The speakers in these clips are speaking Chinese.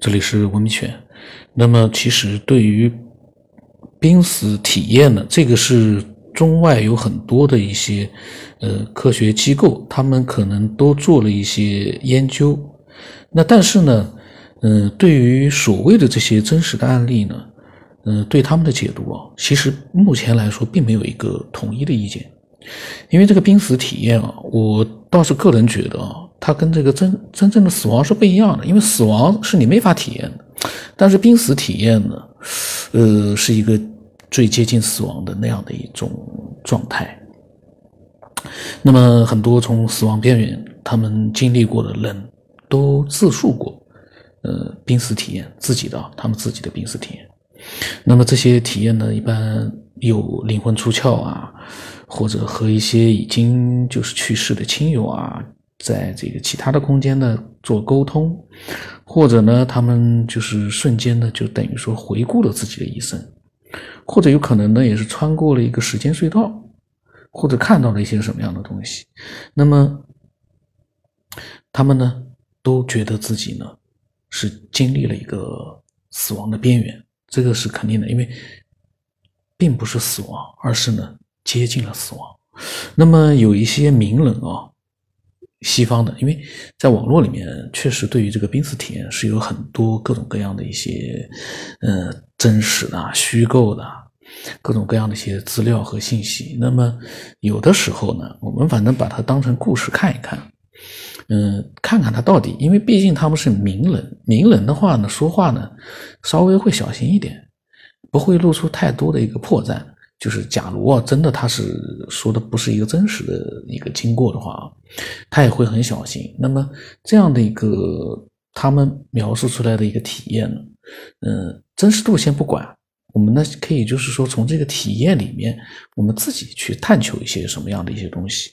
这里是文明犬。那么，其实对于濒死体验呢，这个是中外有很多的一些呃科学机构，他们可能都做了一些研究。那但是呢，嗯，对于所谓的这些真实的案例呢，嗯，对他们的解读啊，其实目前来说并没有一个统一的意见。因为这个濒死体验啊，我倒是个人觉得啊，它跟这个真真正的死亡是不一样的。因为死亡是你没法体验的，但是濒死体验呢，呃，是一个最接近死亡的那样的一种状态。那么很多从死亡边缘他们经历过的人都自述过，呃，濒死体验自己的他们自己的濒死体验。那么这些体验呢，一般有灵魂出窍啊。或者和一些已经就是去世的亲友啊，在这个其他的空间呢做沟通，或者呢，他们就是瞬间呢就等于说回顾了自己的一生，或者有可能呢也是穿过了一个时间隧道，或者看到了一些什么样的东西，那么他们呢都觉得自己呢是经历了一个死亡的边缘，这个是肯定的，因为并不是死亡，而是呢。接近了死亡，那么有一些名人啊，西方的，因为在网络里面确实对于这个濒死体验是有很多各种各样的一些，呃，真实的、虚构的，各种各样的一些资料和信息。那么有的时候呢，我们反正把它当成故事看一看，嗯，看看他到底，因为毕竟他们是名人，名人的话呢，说话呢稍微会小心一点，不会露出太多的一个破绽。就是假如啊，真的他是说的不是一个真实的一个经过的话，他也会很小心。那么这样的一个他们描述出来的一个体验呢，嗯，真实度先不管，我们呢可以就是说从这个体验里面，我们自己去探求一些什么样的一些东西。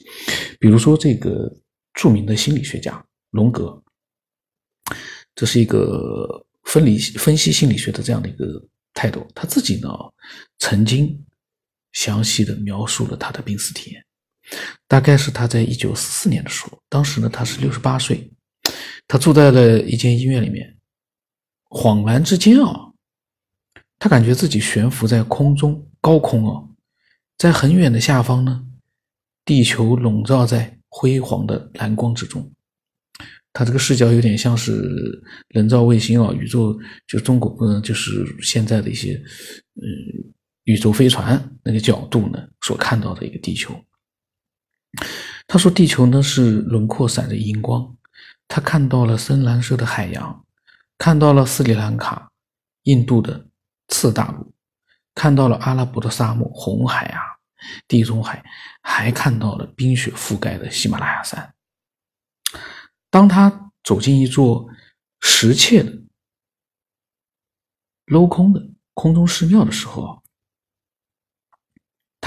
比如说这个著名的心理学家荣格，这是一个分离分析心理学的这样的一个态度，他自己呢曾经。详细的描述了他的濒死体验，大概是他在一九四四年的时候，当时呢他是六十八岁，他住在了一间医院里面，恍然之间啊，他感觉自己悬浮在空中，高空啊，在很远的下方呢，地球笼罩在辉煌的蓝光之中，他这个视角有点像是人造卫星啊，宇宙就中国嗯，就是现在的一些嗯。宇宙飞船那个角度呢，所看到的一个地球。他说，地球呢是轮廓闪着荧光，他看到了深蓝色的海洋，看到了斯里兰卡、印度的次大陆，看到了阿拉伯的沙漠、红海啊、地中海，还看到了冰雪覆盖的喜马拉雅山。当他走进一座石砌的镂空的空中寺庙的时候啊。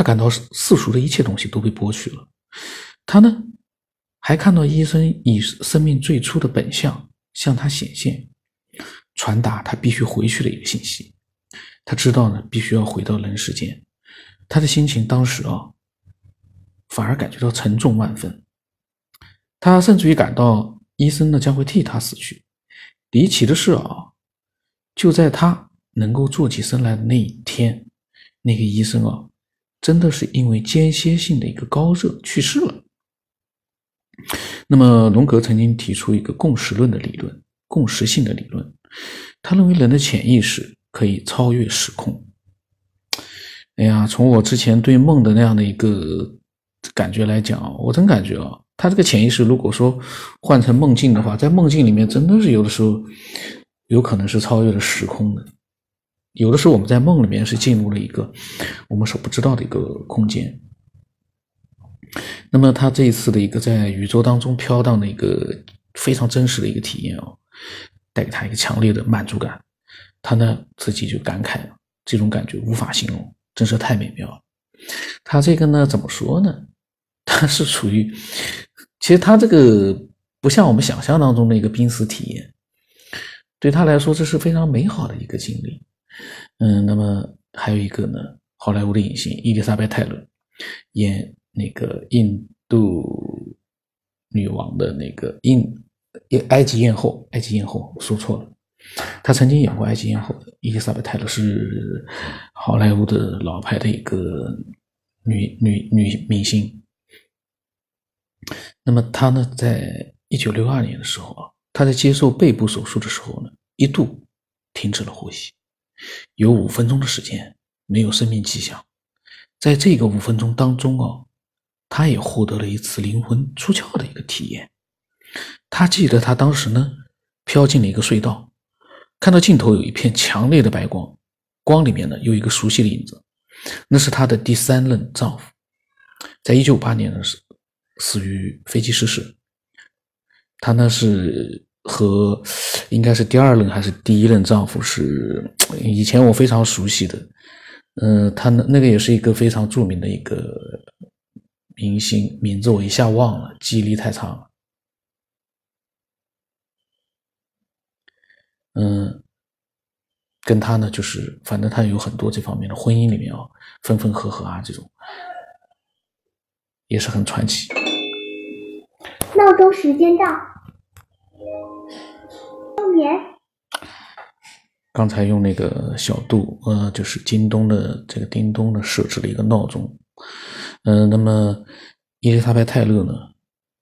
他感到世俗的一切东西都被剥去了，他呢，还看到医生以生命最初的本相向他显现，传达他必须回去的一个信息。他知道呢，必须要回到人世间。他的心情当时啊，反而感觉到沉重万分。他甚至于感到医生呢将会替他死去。离奇的是啊，就在他能够坐起身来的那一天，那个医生啊。真的是因为间歇性的一个高热去世了。那么，荣格曾经提出一个共识论的理论，共识性的理论。他认为人的潜意识可以超越时空。哎呀，从我之前对梦的那样的一个感觉来讲我真感觉啊，他这个潜意识如果说换成梦境的话，在梦境里面真的是有的时候有可能是超越了时空的。有的时候我们在梦里面是进入了一个我们所不知道的一个空间。那么他这一次的一个在宇宙当中飘荡的一个非常真实的一个体验哦，带给他一个强烈的满足感。他呢自己就感慨，这种感觉无法形容，真是太美妙了。他这个呢怎么说呢？他是处于，其实他这个不像我们想象当中的一个濒死体验，对他来说这是非常美好的一个经历。嗯，那么还有一个呢，好莱坞的影星伊丽莎白泰勒演那个印度女王的那个印埃及艳后，埃及艳后说错了，她曾经演过《埃及艳后》的伊丽莎白泰勒是好莱坞的老牌的一个女女女明星。那么她呢，在一九六二年的时候啊，她在接受背部手术的时候呢，一度停止了呼吸，有五分钟的时间没有生命迹象。在这个五分钟当中啊，她也获得了一次灵魂出窍的一个体验。她记得她当时呢，飘进了一个隧道。看到镜头有一片强烈的白光，光里面呢有一个熟悉的影子，那是她的第三任丈夫，在一九五八年的时死于飞机失事。她呢是和应该是第二任还是第一任丈夫是以前我非常熟悉的，嗯，他那那个也是一个非常著名的一个明星，名字我一下忘了，记忆力太差了。嗯，跟他呢，就是反正他有很多这方面的婚姻里面啊，分分合合啊，这种也是很传奇。闹钟时间到，休眠。刚才用那个小度，呃，就是京东的这个叮咚呢，设置了一个闹钟。嗯，那么伊丽莎白泰勒呢，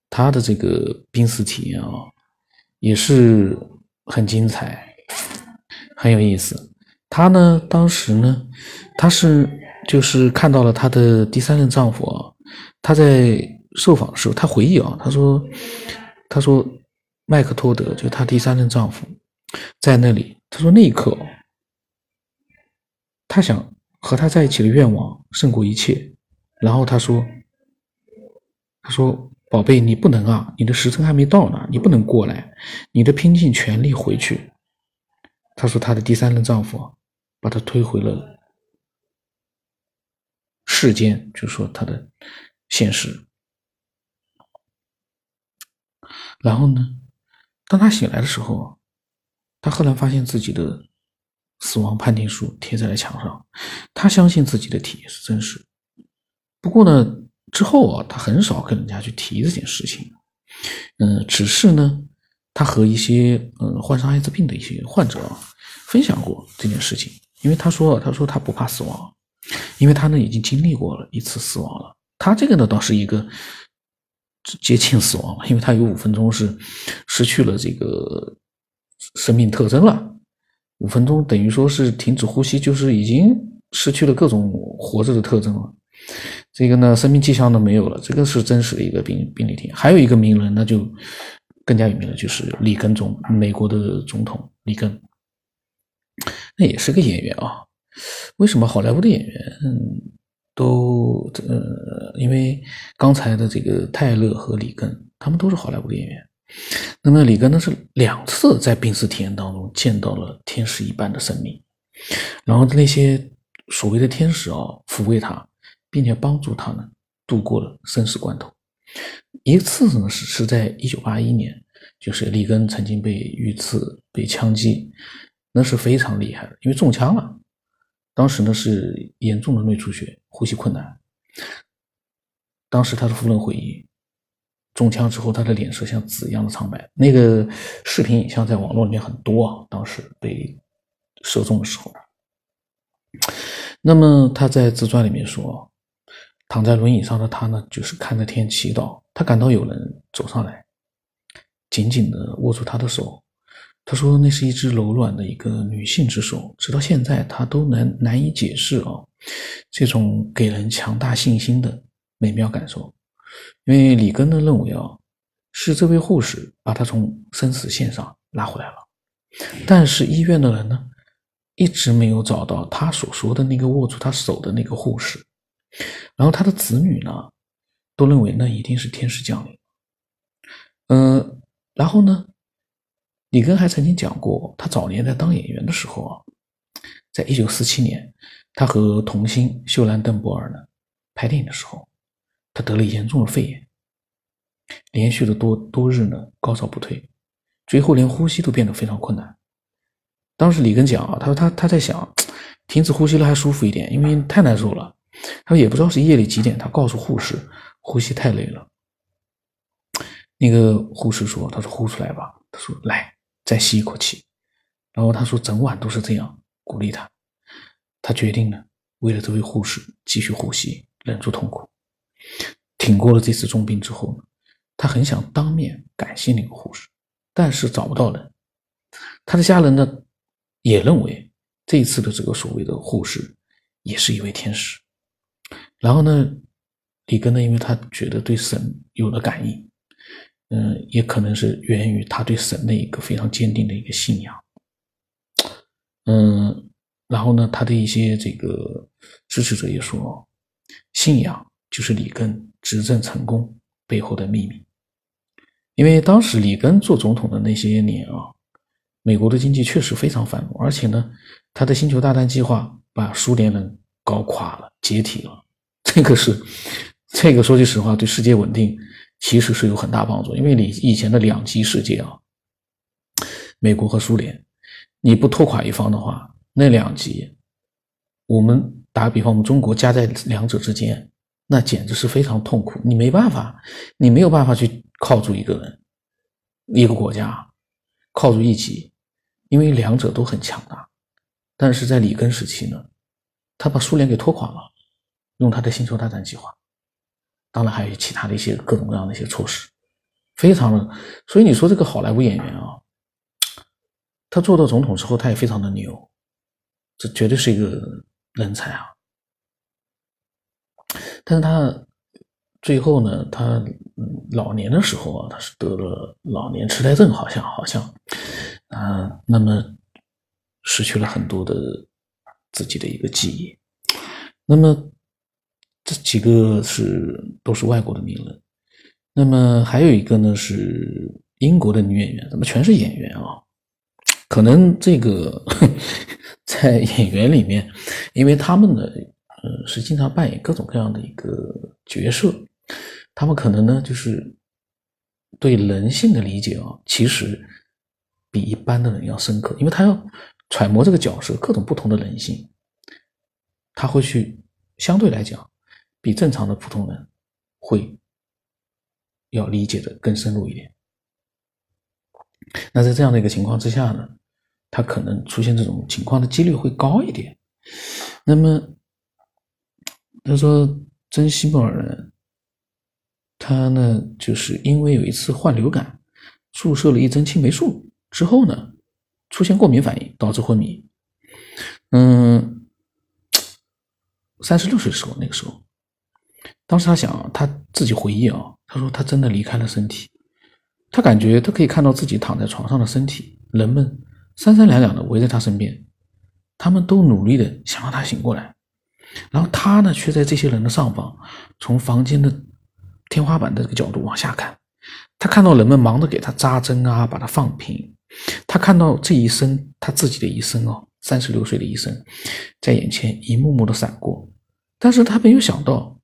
她的这个濒死体验啊，也是。很精彩，很有意思。她呢，当时呢，她是就是看到了她的第三任丈夫啊。她在受访的时候，她回忆啊，她说：“她说麦克托德就她第三任丈夫，在那里。她说那一刻，她想和他在一起的愿望胜过一切。然后她说：‘她说。’”宝贝，你不能啊！你的时辰还没到呢，你不能过来。你的拼尽全力回去。她说，她的第三任丈夫把她推回了世间，就说她的现实。然后呢，当他醒来的时候，他赫然发现自己的死亡判定书贴在了墙上。他相信自己的体验是真实。不过呢。之后啊，他很少跟人家去提这件事情，嗯，只是呢，他和一些嗯患上艾滋病的一些患者啊分享过这件事情，因为他说，他说他不怕死亡，因为他呢已经经历过了一次死亡了。他这个呢倒是一个接近死亡了，因为他有五分钟是失去了这个生命特征了，五分钟等于说是停止呼吸，就是已经失去了各种活着的特征了。这个呢，生命迹象都没有了，这个是真实的一个病病理体。还有一个名人，那就更加有名了，就是里根总，美国的总统里根，那也是个演员啊。为什么好莱坞的演员都呃，因为刚才的这个泰勒和里根，他们都是好莱坞的演员。那么里根呢，是两次在濒死体验当中见到了天使一般的生命，然后那些所谓的天使啊，抚慰他。并且帮助他呢度过了生死关头。一次呢是是在一九八一年，就是里根曾经被遇刺、被枪击，那是非常厉害的，因为中枪了。当时呢是严重的内出血，呼吸困难。当时他的夫人回忆，中枪之后他的脸色像纸一样的苍白。那个视频影像在网络里面很多啊，当时被射中的时候。那么他在自传里面说。躺在轮椅上的他呢，就是看着天祈祷。他感到有人走上来，紧紧地握住他的手。他说：“那是一只柔软的一个女性之手。”直到现在，他都难难以解释啊，这种给人强大信心的美妙感受。因为里根呢认为啊，是这位护士把他从生死线上拉回来了。但是医院的人呢，一直没有找到他所说的那个握住他手的那个护士。然后他的子女呢，都认为那一定是天使降临。嗯，然后呢，里根还曾经讲过，他早年在当演员的时候啊，在一九四七年，他和童星秀兰邓博尔呢拍电影的时候，他得了严重的肺炎，连续的多多日呢高烧不退，最后连呼吸都变得非常困难。当时里根讲啊，他说他他在想，停止呼吸了还舒服一点，因为太难受了。他说也不知道是夜里几点，他告诉护士呼吸太累了。那个护士说：“他说呼出来吧。”他说：“来，再吸一口气。”然后他说整晚都是这样鼓励他。他决定了，为了这位护士继续呼吸，忍住痛苦，挺过了这次重病之后呢，他很想当面感谢那个护士，但是找不到人。他的家人呢，也认为这一次的这个所谓的护士也是一位天使。然后呢，里根呢，因为他觉得对神有了感应，嗯，也可能是源于他对神的一个非常坚定的一个信仰，嗯。然后呢，他的一些这个支持者也说，信仰就是里根执政成功背后的秘密。因为当时里根做总统的那些年啊，美国的经济确实非常繁荣，而且呢，他的星球大战计划把苏联人搞垮了，解体了。这个是，这个说句实话，对世界稳定其实是有很大帮助。因为你以前的两极世界啊，美国和苏联，你不拖垮一方的话。那两极，我们打个比方，我们中国夹在两者之间，那简直是非常痛苦。你没办法，你没有办法去靠住一个人、一个国家，靠住一极，因为两者都很强大。但是在里根时期呢，他把苏联给拖垮了，用他的星球大战计划，当然还有其他的一些各种各样的一些措施，非常的。所以你说这个好莱坞演员啊，他做到总统之后，他也非常的牛。这绝对是一个人才啊！但是他最后呢，他老年的时候啊，他是得了老年痴呆症，好像好像啊，那么失去了很多的自己的一个记忆。那么这几个是都是外国的名人，那么还有一个呢是英国的女演员，怎么全是演员啊？可能这个。在演员里面，因为他们呢，呃，是经常扮演各种各样的一个角色，他们可能呢，就是对人性的理解啊，其实比一般的人要深刻，因为他要揣摩这个角色各种不同的人性，他会去相对来讲，比正常的普通人会要理解的更深入一点。那在这样的一个情况之下呢？他可能出现这种情况的几率会高一点。那么，他说，珍西伯尔呢，他呢，就是因为有一次患流感，注射了一针青霉素之后呢，出现过敏反应，导致昏迷。嗯，三十六岁的时候，那个时候，当时他想，他自己回忆啊，他说他真的离开了身体，他感觉他可以看到自己躺在床上的身体，人们。三三两两的围在他身边，他们都努力的想让他醒过来，然后他呢，却在这些人的上方，从房间的天花板的这个角度往下看，他看到人们忙着给他扎针啊，把他放平，他看到这一生他自己的一生哦，三十六岁的一生，在眼前一幕幕的闪过，但是他没有想到，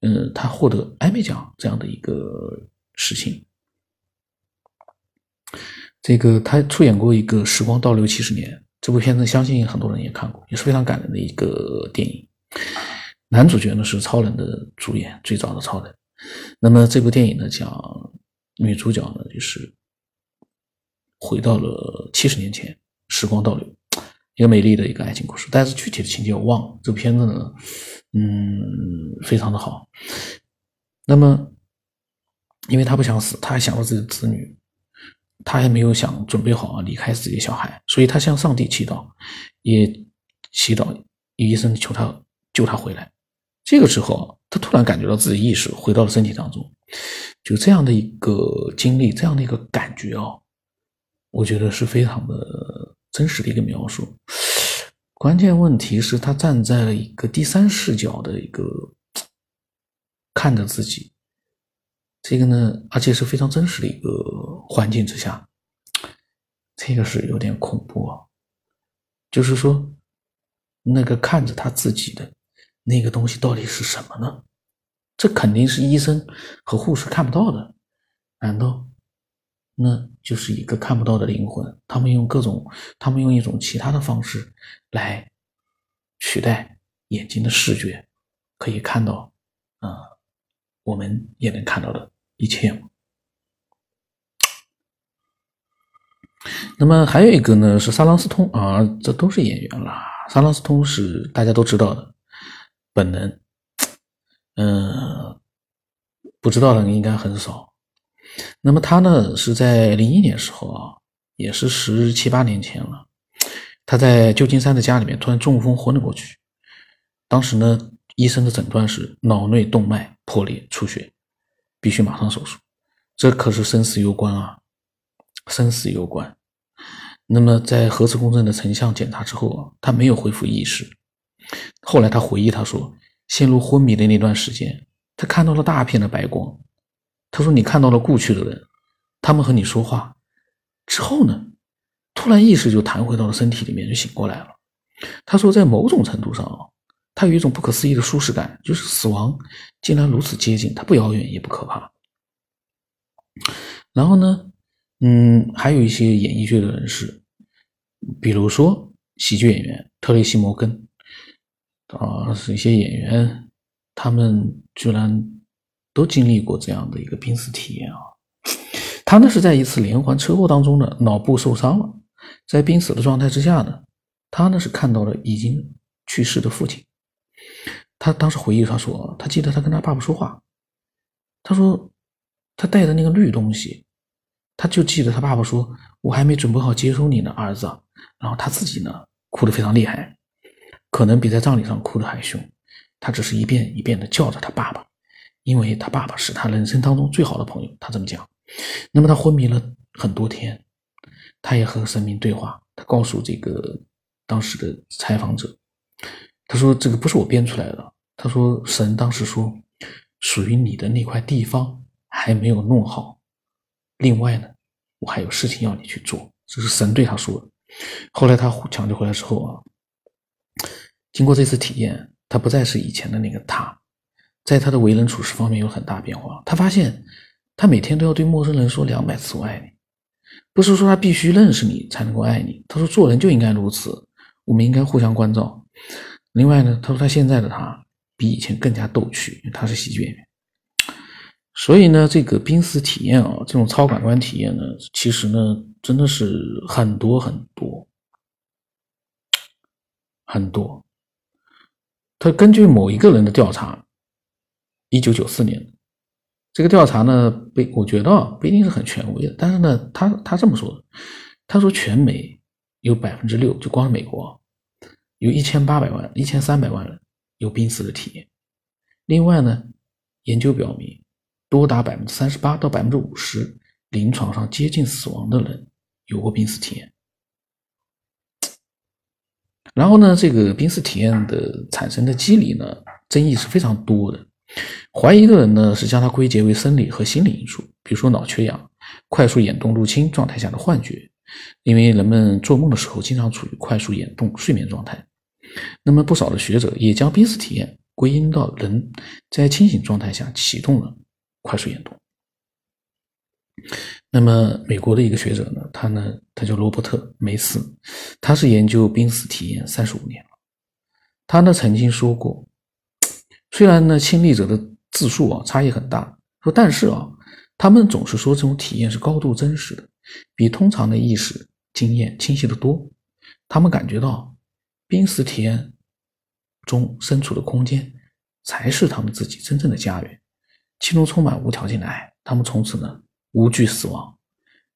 嗯，他获得艾美奖这样的一个事情。这个他出演过一个《时光倒流七十年》这部片子，相信很多人也看过，也是非常感人的一个电影。男主角呢是超人的主演，最早的超人。那么这部电影呢讲女主角呢就是回到了七十年前，时光倒流，一个美丽的一个爱情故事。但是具体的情节我忘了。这部片子呢，嗯，非常的好。那么因为他不想死，他还想到自己的子女。他还没有想准备好啊离开自己的小孩，所以他向上帝祈祷，也祈祷医生求他救他回来。这个时候，他突然感觉到自己意识回到了身体当中，就这样的一个经历，这样的一个感觉啊，我觉得是非常的真实的一个描述。关键问题是，他站在了一个第三视角的一个看着自己。这个呢，而且是非常真实的一个环境之下，这个是有点恐怖啊。就是说，那个看着他自己的那个东西到底是什么呢？这肯定是医生和护士看不到的，难道那就是一个看不到的灵魂？他们用各种，他们用一种其他的方式来取代眼睛的视觉，可以看到啊，我们也能看到的。一切那么还有一个呢是萨朗斯通啊，这都是演员啦。萨朗斯通是大家都知道的，本能，嗯，不知道的应该很少。那么他呢是在零一年时候啊，也是十七八年前了。他在旧金山的家里面突然中风昏了过去，当时呢医生的诊断是脑内动脉破裂出血，必须马上手术。这可是生死攸关啊，生死攸关。那么在核磁共振的成像检查之后啊，他没有恢复意识。后来他回忆他说，陷入昏迷的那段时间，他看到了大片的白光。他说你看到了故去的人，他们和你说话之后呢，突然意识就弹回到了身体里面，就醒过来了。他说在某种程度上啊，他有一种不可思议的舒适感，就是死亡竟然如此接近，它不遥远也不可怕。然后呢，嗯，还有一些演艺界的人士，比如说喜剧演员特雷西·摩根，啊，是一些演员，他们居然都经历过这样的一个濒死体验啊。他呢是在一次连环车祸当中呢，脑部受伤了，在濒死的状态之下呢，他呢是看到了已经去世的父亲。他当时回忆他说，他记得他跟他爸爸说话，他说。他带的那个绿东西，他就记得他爸爸说：“我还没准备好接收你呢，儿子。”然后他自己呢，哭得非常厉害，可能比在葬礼上哭的还凶。他只是一遍一遍的叫着他爸爸，因为他爸爸是他人生当中最好的朋友。他这么讲。那么他昏迷了很多天，他也和神明对话。他告诉这个当时的采访者：“他说这个不是我编出来的。他说神当时说，属于你的那块地方。”还没有弄好。另外呢，我还有事情要你去做，这是神对他说。后来他抢救回来之后啊，经过这次体验，他不再是以前的那个他，在他的为人处事方面有很大变化。他发现，他每天都要对陌生人说两百次“我爱你”，不是说他必须认识你才能够爱你。他说做人就应该如此，我们应该互相关照。另外呢，他说他现在的他比以前更加逗趣，因为他是喜剧演员。所以呢，这个濒死体验啊，这种超感官体验呢，其实呢，真的是很多很多很多。他根据某一个人的调查，一九九四年，这个调查呢，被我觉得不一定是很权威的，但是呢，他他这么说的，他说全美有百分之六，就光是美国，有一千八百万、一千三百万人有濒死的体验。另外呢，研究表明。多达百分之三十八到百分之五十，临床上接近死亡的人有过濒死体验。然后呢，这个濒死体验的产生的机理呢，争议是非常多的。怀疑的人呢，是将它归结为生理和心理因素，比如说脑缺氧、快速眼动入侵状态下的幻觉，因为人们做梦的时候经常处于快速眼动睡眠状态。那么不少的学者也将濒死体验归因到人在清醒状态下启动了。快速眼动。那么，美国的一个学者呢，他呢，他叫罗伯特梅斯，他是研究濒死体验三十五年了。他呢曾经说过，虽然呢亲历者的自述啊差异很大，说但是啊，他们总是说这种体验是高度真实的，比通常的意识经验清晰的多。他们感觉到濒死体验中身处的空间才是他们自己真正的家园。其中充满无条件的爱，他们从此呢无惧死亡。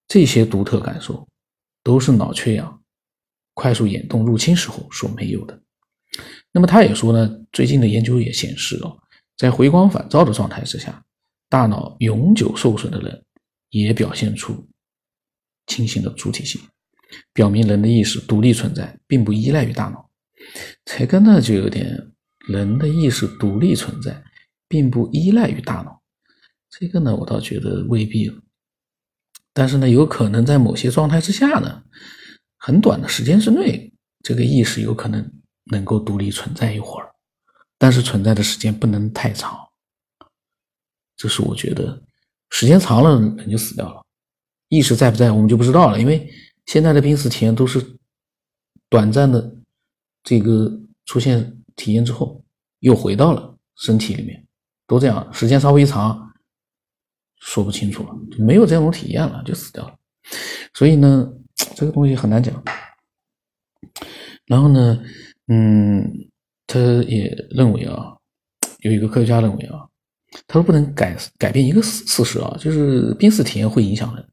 这些独特感受都是脑缺氧、快速眼动入侵时候所没有的。那么他也说呢，最近的研究也显示哦，在回光返照的状态之下，大脑永久受损的人也表现出清醒的主体性，表明人的意识独立存在，并不依赖于大脑。这个呢就有点人的意识独立存在。并不依赖于大脑，这个呢，我倒觉得未必了。但是呢，有可能在某些状态之下呢，很短的时间之内，这个意识有可能能够独立存在一会儿，但是存在的时间不能太长。这是我觉得，时间长了人就死掉了，意识在不在我们就不知道了。因为现在的濒死体验都是短暂的，这个出现体验之后又回到了身体里面。都这样，时间稍微一长，说不清楚了，就没有这种体验了，就死掉了。所以呢，这个东西很难讲。然后呢，嗯，他也认为啊，有一个科学家认为啊，他说不能改改变一个事事实啊，就是濒死体验会影响人，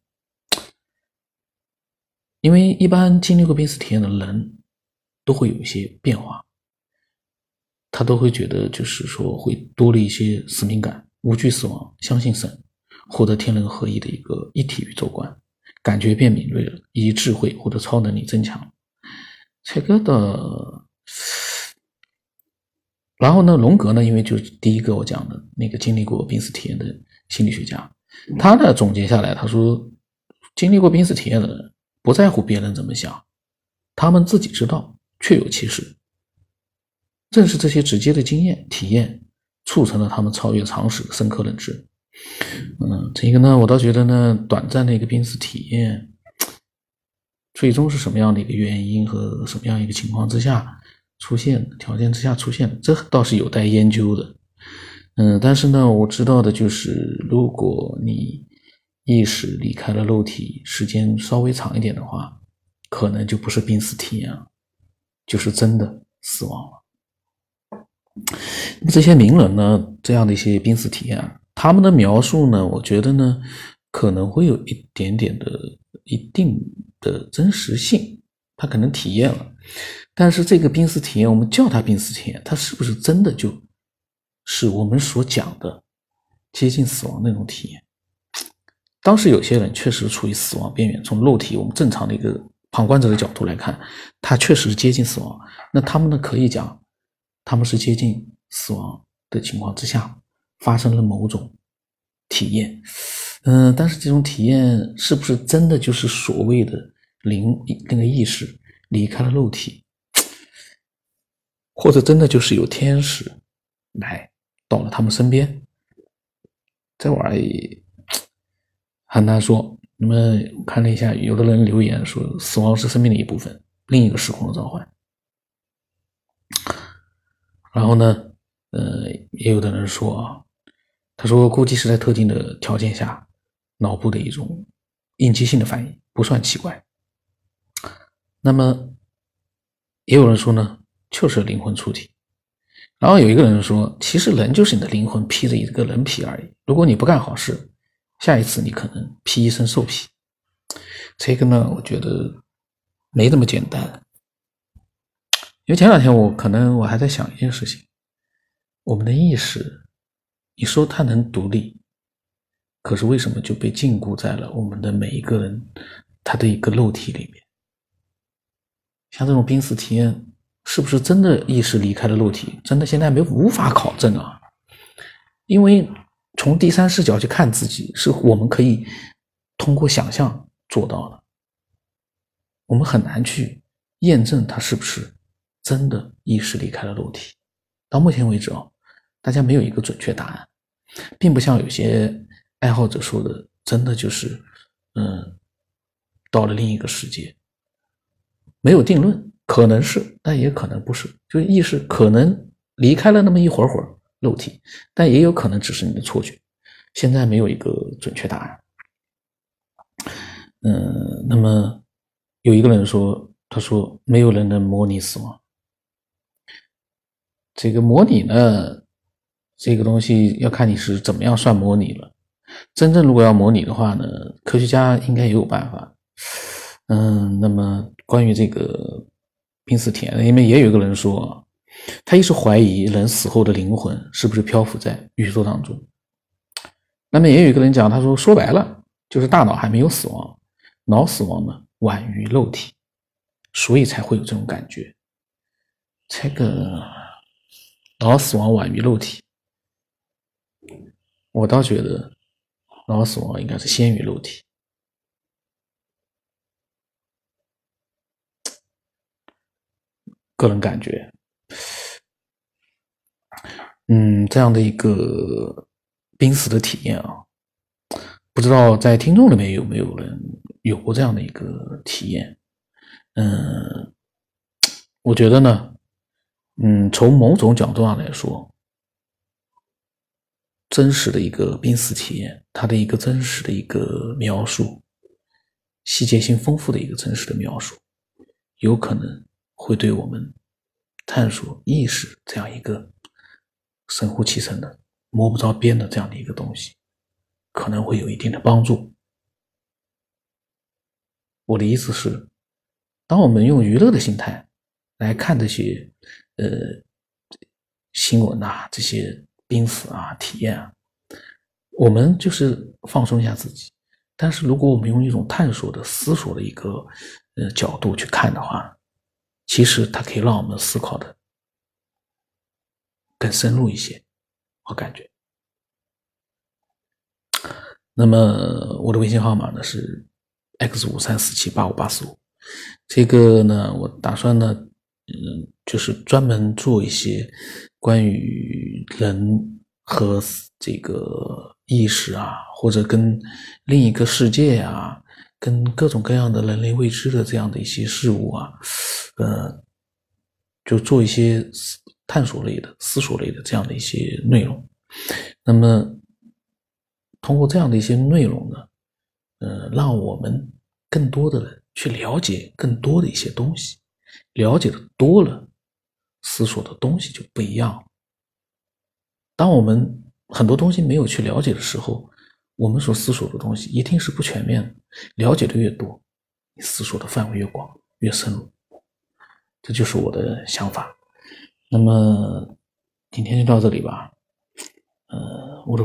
因为一般经历过濒死体验的人都会有一些变化，他都会觉得就是说会多了一些使命感，无惧死亡，相信神，获得天人合一的一个一体宇宙观，感觉变敏锐了，以及智慧或者超能力增强。这个的，然后呢，荣格呢，因为就是第一个我讲的那个经历过濒死体验的心理学家，他呢总结下来，他说，经历过濒死体验的人不在乎别人怎么想，他们自己知道，确有其事。正是这些直接的经验体验，促成了他们超越常识的深刻认知。嗯，这个呢，我倒觉得呢，短暂的一个濒死体验。最终是什么样的一个原因和什么样一个情况之下出现的条件之下出现的，这倒是有待研究的。嗯，但是呢，我知道的就是，如果你意识离开了肉体时间稍微长一点的话，可能就不是濒死体验了，就是真的死亡了。这些名人呢，这样的一些濒死体验，他们的描述呢，我觉得呢，可能会有一点点的一定。的真实性，他可能体验了，但是这个濒死体验，我们叫它濒死体验，它是不是真的就是我们所讲的接近死亡那种体验？当时有些人确实处于死亡边缘，从肉体我们正常的一个旁观者的角度来看，他确实接近死亡。那他们呢，可以讲他们是接近死亡的情况之下发生了某种体验。嗯，但是这种体验是不是真的就是所谓的灵那个意识离开了肉体，或者真的就是有天使来到了他们身边？这玩意很难说。那么看了一下，有的人留言说，死亡是生命的一部分，另一个时空的召唤。然后呢，呃，也有的人说啊，他说估计是在特定的条件下。脑部的一种应激性的反应不算奇怪。那么也有人说呢，就是灵魂出体。然后有一个人说，其实人就是你的灵魂披着一个人皮而已。如果你不干好事，下一次你可能披一身兽皮。这个呢，我觉得没这么简单。因为前两天我可能我还在想一件事情：我们的意识，你说它能独立？可是为什么就被禁锢在了我们的每一个人他的一个肉体里面？像这种濒死体验，是不是真的意识离开了肉体？真的现在没无法考证啊！因为从第三视角去看自己，是我们可以通过想象做到的，我们很难去验证他是不是真的意识离开了肉体。到目前为止啊，大家没有一个准确答案，并不像有些。爱好者说的，真的就是，嗯，到了另一个世界，没有定论，可能是，但也可能不是，就意识可能离开了那么一会儿会儿肉体，但也有可能只是你的错觉，现在没有一个准确答案。嗯，那么有一个人说，他说没有人能模拟死亡，这个模拟呢，这个东西要看你是怎么样算模拟了。真正如果要模拟的话呢，科学家应该也有办法。嗯，那么关于这个濒死体验，因为也有一个人说，他一直怀疑人死后的灵魂是不是漂浮在宇宙当中。那么也有一个人讲，他说说白了就是大脑还没有死亡，脑死亡呢晚于肉体，所以才会有这种感觉。这个脑死亡晚于肉体，我倒觉得。脑死亡应该是先于肉体，个人感觉，嗯，这样的一个濒死的体验啊，不知道在听众里面有没有人有过这样的一个体验？嗯，我觉得呢，嗯，从某种角度上来说。真实的一个濒死体验，它的一个真实的一个描述，细节性丰富的一个真实的描述，有可能会对我们探索意识这样一个神乎其神的、摸不着边的这样的一个东西，可能会有一定的帮助。我的意思是，当我们用娱乐的心态来看这些呃新闻啊、这些濒死啊、体验啊，我们就是放松一下自己。但是，如果我们用一种探索的、思索的一个呃角度去看的话，其实它可以让我们思考的更深入一些，我感觉。那么，我的微信号码呢是 x 五三四七八五八四五，这个呢，我打算呢，嗯，就是专门做一些关于人和这个。意识啊，或者跟另一个世界啊，跟各种各样的人类未知的这样的一些事物啊，呃，就做一些探索类的、思索类的这样的一些内容。那么，通过这样的一些内容呢，呃，让我们更多的人去了解更多的一些东西，了解的多了，思索的东西就不一样。当我们。很多东西没有去了解的时候，我们所思索的东西一定是不全面的。了解的越多，你思索的范围越广，越深入。这就是我的想法。那么今天就到这里吧。呃，我的